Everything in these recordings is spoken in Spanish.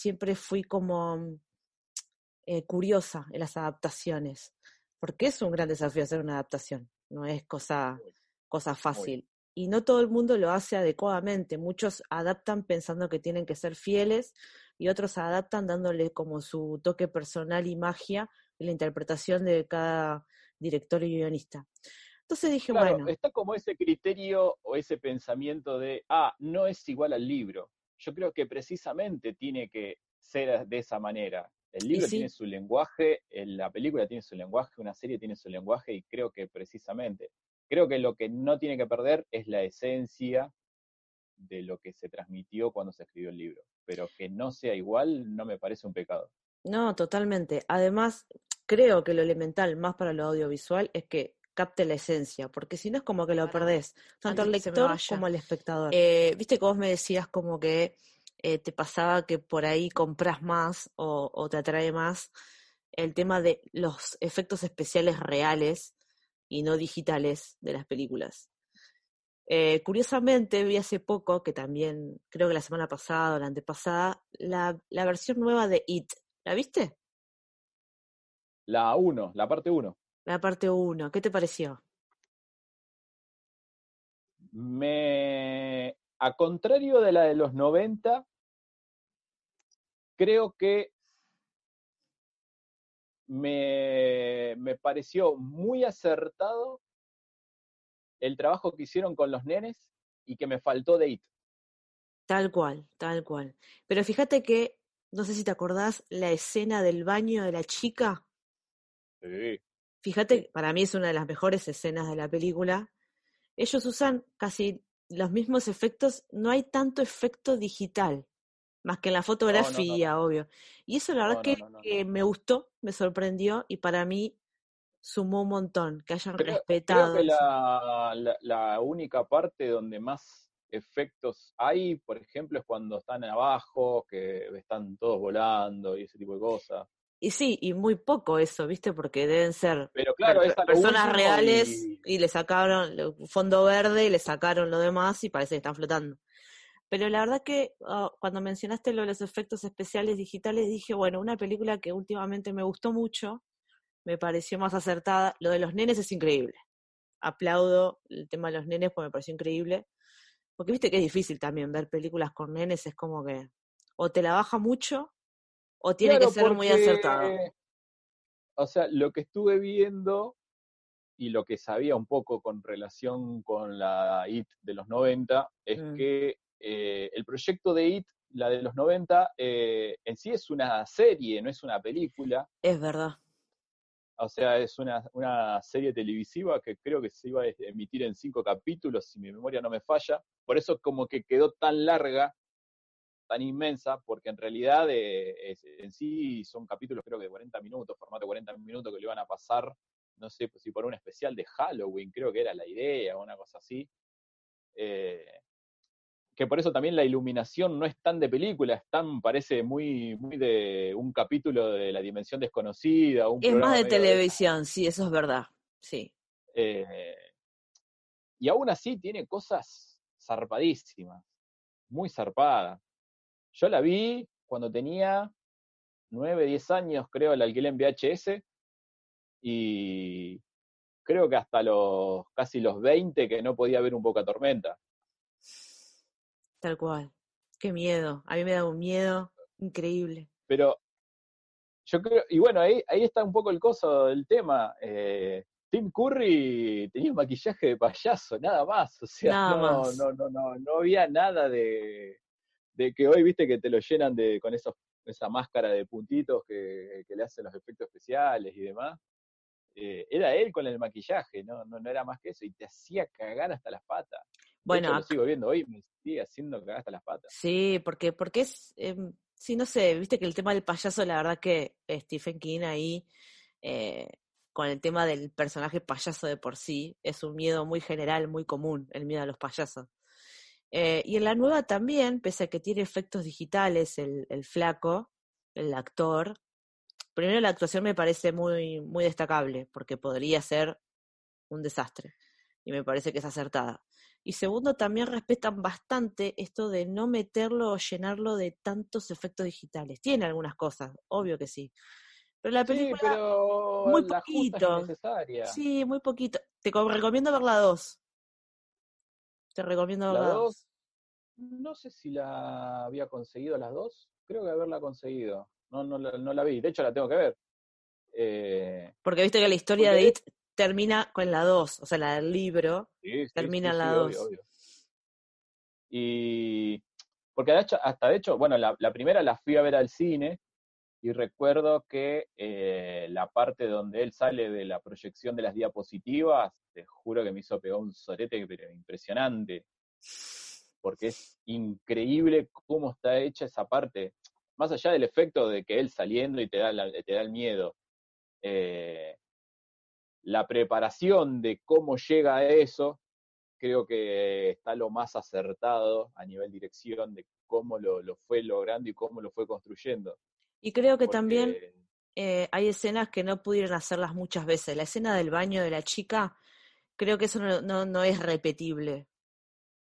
siempre fui como eh, curiosa en las adaptaciones, porque es un gran desafío hacer una adaptación, no es cosa, cosa fácil. Y no todo el mundo lo hace adecuadamente. Muchos adaptan pensando que tienen que ser fieles y otros adaptan dándole como su toque personal y magia en la interpretación de cada director y guionista. Entonces dije, bueno. Está como ese criterio o ese pensamiento de, ah, no es igual al libro. Yo creo que precisamente tiene que ser de esa manera. El libro tiene su lenguaje, la película tiene su lenguaje, una serie tiene su lenguaje y creo que precisamente, creo que lo que no tiene que perder es la esencia de lo que se transmitió cuando se escribió el libro. Pero que no sea igual no me parece un pecado. No, totalmente. Además, creo que lo elemental más para lo audiovisual es que capte la esencia, porque si no es como que lo perdés, tanto el lector como el espectador. Eh, Viste que vos me decías como que eh, te pasaba que por ahí compras más o, te atrae más el tema de los efectos especiales reales y no digitales de las películas. Eh, curiosamente, vi hace poco, que también creo que la semana pasada o la antepasada, la, la versión nueva de It. ¿La viste? La 1, la parte 1. La parte 1, ¿qué te pareció? Me. A contrario de la de los 90, creo que me, pareció muy acertado el trabajo que hicieron con los nenes y que me faltó de IT. Tal cual, tal cual. Pero fíjate que, no sé si te acordás, la escena del baño de la chica. Sí. Fíjate, para mí es una de las mejores escenas de la película. Ellos usan casi los mismos efectos, no hay tanto efecto digital más que en la fotografía, obvio. Y eso la verdad que, me gustó, me sorprendió y para mí sumó un montón, que hayan respetado. Creo que la, la, única parte donde más efectos hay, por ejemplo, es cuando están abajo, que están todos volando y ese tipo de cosas. Y sí, y muy poco eso, ¿viste? Porque deben ser Pero claro, personas reales y... y... le sacaron fondo verde y le sacaron lo demás y parece que están flotando. Pero la verdad que ah, cuando mencionaste lo de los efectos especiales digitales, dije, bueno, una película que últimamente me gustó mucho, me pareció más acertada. Lo de los nenes es increíble. Aplaudo el tema de los nenes porque me pareció increíble. Porque viste que es difícil también ver películas con nenes, es como que o te la baja mucho o tiene que ser muy acertado. O sea, lo que estuve viendo y lo que sabía un poco con relación con la IT de los 90 es mm. que eh, el proyecto de IT, la de los 90, eh, en sí es una serie, no es una película. Es verdad. O sea, es una, serie televisiva que creo que se iba a emitir en cinco capítulos, si mi memoria no me falla. Por eso como que quedó tan larga, tan inmensa, porque en realidad eh, en sí son capítulos creo que de 40 minutos, formato 40 minutos que le iban a pasar, no sé si por un especial de Halloween, creo que era la idea, o una cosa así. Eh, que por eso también la iluminación no es tan de película, es tan, parece muy, muy de un capítulo de La Dimensión Desconocida. Un es más de televisión, sí, eso es verdad, sí. Eh, y aún así tiene cosas zarpadísimas, muy zarpadas. Yo la vi cuando tenía 9, 10 años, creo, la alquilé en VHS, y creo que hasta los casi los 20 que no podía ver un Boca Tormenta. Tal cual. Qué miedo. A mí me da un miedo increíble. Pero yo creo, y bueno, ahí, ahí está un poco el coso del tema. Eh, Tim Curry tenía un maquillaje de payaso, nada más. O sea, no, no, no, no, no había nada de, de que hoy viste que te lo llenan de con esos, esa máscara de puntitos que, que le hacen los efectos especiales y demás. Eh, era él con el maquillaje, ¿no? ¿no? No era más que eso, y te hacía cagar hasta las patas. Bueno, lo sigo viendo hoy, me sigue haciendo cagar hasta las patas. Sí, porque, porque es, eh, sí, no sé, viste que el tema del payaso, la verdad que Stephen King ahí, eh, con el tema del personaje payaso de por sí, es un miedo muy general, muy común, el miedo a los payasos. Eh, y en la nueva también, pese a que tiene efectos digitales, el, el flaco, el actor, primero la actuación me parece muy, muy destacable, porque podría ser un desastre. Y me parece que es acertada. Y segundo, también respetan bastante esto de no meterlo o llenarlo de tantos efectos digitales. Tiene algunas cosas, obvio que sí. Pero la película, sí, pero muy poquito. Sí, muy poquito. Te recomiendo ver la 2. Te recomiendo la 2. No sé si la había conseguido las dos. Creo que haberla conseguido. No, no, no la vi. De hecho, la tengo que ver. Eh, porque viste que la historia de It termina con la 2, o sea, la del libro termina en la 2. Y porque hasta de hecho, bueno, la, primera la fui a ver al cine y recuerdo que eh, la parte donde él sale de la proyección de las diapositivas, te juro que me hizo pegar un sorete pero impresionante, porque es increíble cómo está hecha esa parte, más allá del efecto de que él saliendo y te da, te da el miedo. Eh, la preparación de cómo llega a eso, creo que está lo más acertado a nivel dirección de cómo lo, fue logrando y cómo lo fue construyendo. Y creo que también eh, hay escenas que no pudieron hacerlas muchas veces. La escena del baño de la chica, creo que eso no, no es repetible.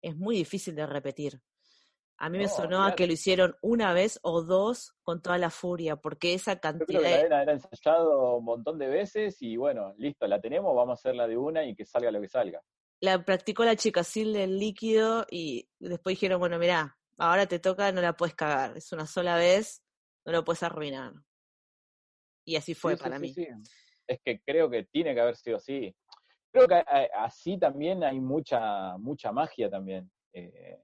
Es muy difícil de repetir. A mí me sonó a que lo hicieron una vez o dos con toda la furia, porque esa cantidad. Yo creo era, ensayado un montón de veces y bueno, listo, la tenemos, vamos a hacerla de una y que salga lo que salga. La practicó la chica sin del líquido y después dijeron, bueno, mirá, ahora te toca, no la puedes cagar, es una sola vez, no lo puedes arruinar. Y así fue para mí. Es que creo que tiene que haber sido así. Creo que eh, así también hay mucha, mucha magia también. Eh,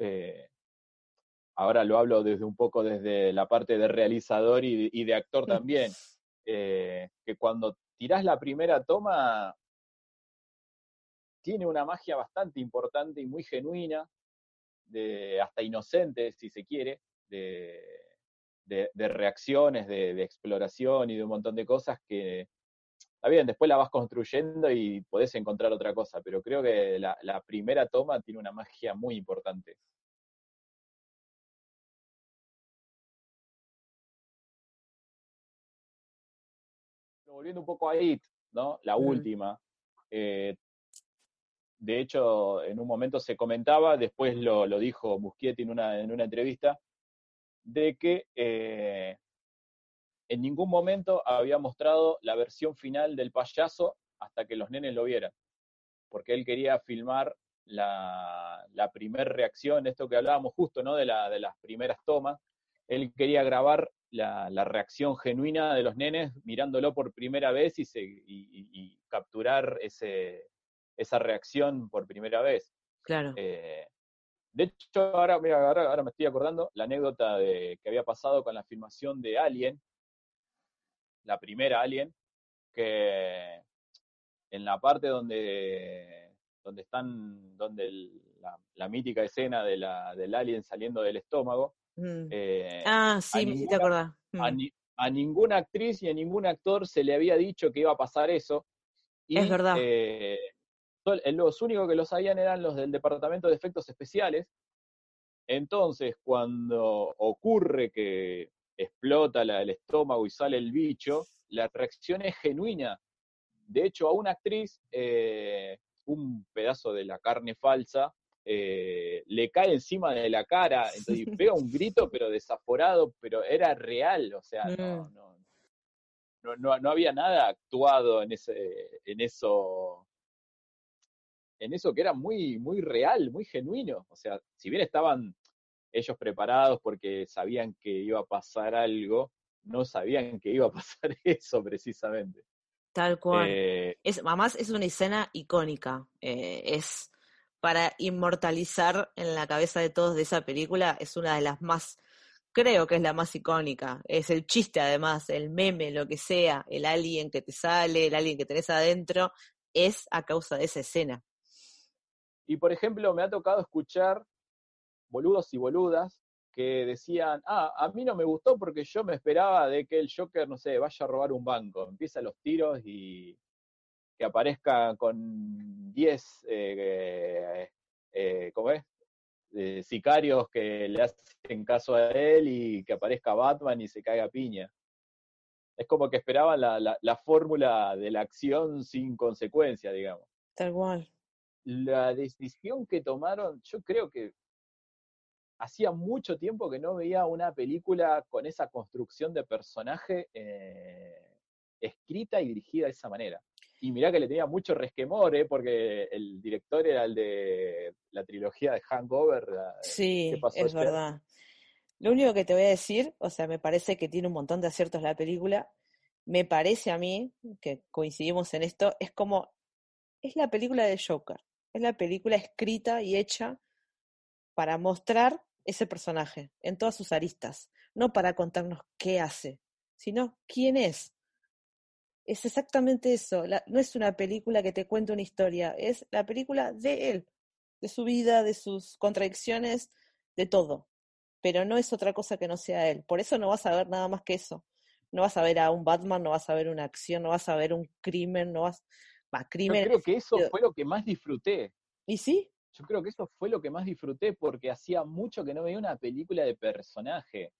eh, ahora lo hablo desde un poco desde la parte de realizador y, de actor mm. también, eh, que cuando tirás la primera toma, tiene una magia bastante importante y muy genuina, de, hasta inocente, si se quiere, de, reacciones, de, exploración y de un montón de cosas que, está bien, después la vas construyendo y podés encontrar otra cosa, pero creo que la, la primera toma tiene una magia muy importante. volviendo un poco a It, ¿no? La última. Eh, de hecho, en un momento se comentaba, después lo, dijo Muschietti en una, en una entrevista, de que eh, en ningún momento había mostrado la versión final del payaso hasta que los nenes lo vieran, porque él quería filmar la, la primera reacción, esto que hablábamos justo, ¿no? De, la, de las primeras tomas, él quería grabar la, reacción genuina de los nenes mirándolo por primera vez y, y, capturar ese, esa reacción por primera vez. Claro. Eh, de hecho, ahora, mira, ahora, me estoy acordando la anécdota de, que había pasado con la filmación de Alien, la primera Alien, que en la parte donde, donde están, donde la, mítica escena de la, del alien saliendo del estómago, Mm. Eh, ah, sí, te acordás. Mm. A, ninguna actriz y a ningún actor se le había dicho que iba a pasar eso. es verdad. Eh, los únicos que lo sabían eran los del Departamento de Efectos Especiales. Entonces, cuando ocurre que explota el estómago y sale el bicho, la reacción es genuina. De hecho, a una actriz, eh, un pedazo de la carne falsa eh, le cae encima de la cara, entonces pega un grito, pero desaforado, pero era real, o sea, mm. no, no, no, había nada actuado en ese, en eso, en eso que era muy, muy real, muy genuino. O sea, si bien estaban ellos preparados porque sabían que iba a pasar algo, no sabían que iba a pasar eso precisamente. Tal cual. Eh, es, además es una escena icónica. Eh, es para inmortalizar en la cabeza de todos de esa película es una de las más, creo que es la más icónica. Es el chiste además, el meme, lo que sea, el alien que te sale, el alien que tenés adentro, es a causa de esa escena. Y por ejemplo, me ha tocado escuchar boludos y boludas que decían, ah, a mí no me gustó porque yo me esperaba de que el Joker, no sé, vaya a robar un banco, empieza los tiros y que aparezca con 10, eh, eh, ¿cómo es? sicarios que le hacen caso a él y que aparezca Batman y se caiga piña. Es como que esperaban la, la, fórmula de la acción sin consecuencia, digamos. Tal cual. la decisión que tomaron, yo creo que hacía mucho tiempo que no veía una película con esa construcción de personaje eh, escrita y dirigida de esa manera. Y mirá que le tenía mucho resquemor, ¿eh? porque el director era el de la trilogía de Hangover. sí, es verdad. Lo único que te voy a decir, o sea, me parece que tiene un montón de aciertos la película. Me parece a mí, que coincidimos en esto, es como, es la película de Joker. Es la película escrita y hecha para mostrar ese personaje en todas sus aristas, no para contarnos qué hace, sino quién es. Es exactamente eso, no es una película que te cuente una historia, es la película de él, de su vida, de sus contradicciones, de todo. Pero no es otra cosa que no sea él. Por eso no vas a ver nada más que eso. No vas a ver a un Batman, no vas a ver una acción, no vas a ver un crimen, no vas... Va, crimen, Yo creo que eso fue lo que más disfruté. ¿Y sí? Yo creo que eso fue lo que más disfruté porque hacía mucho que no veía una película de personaje.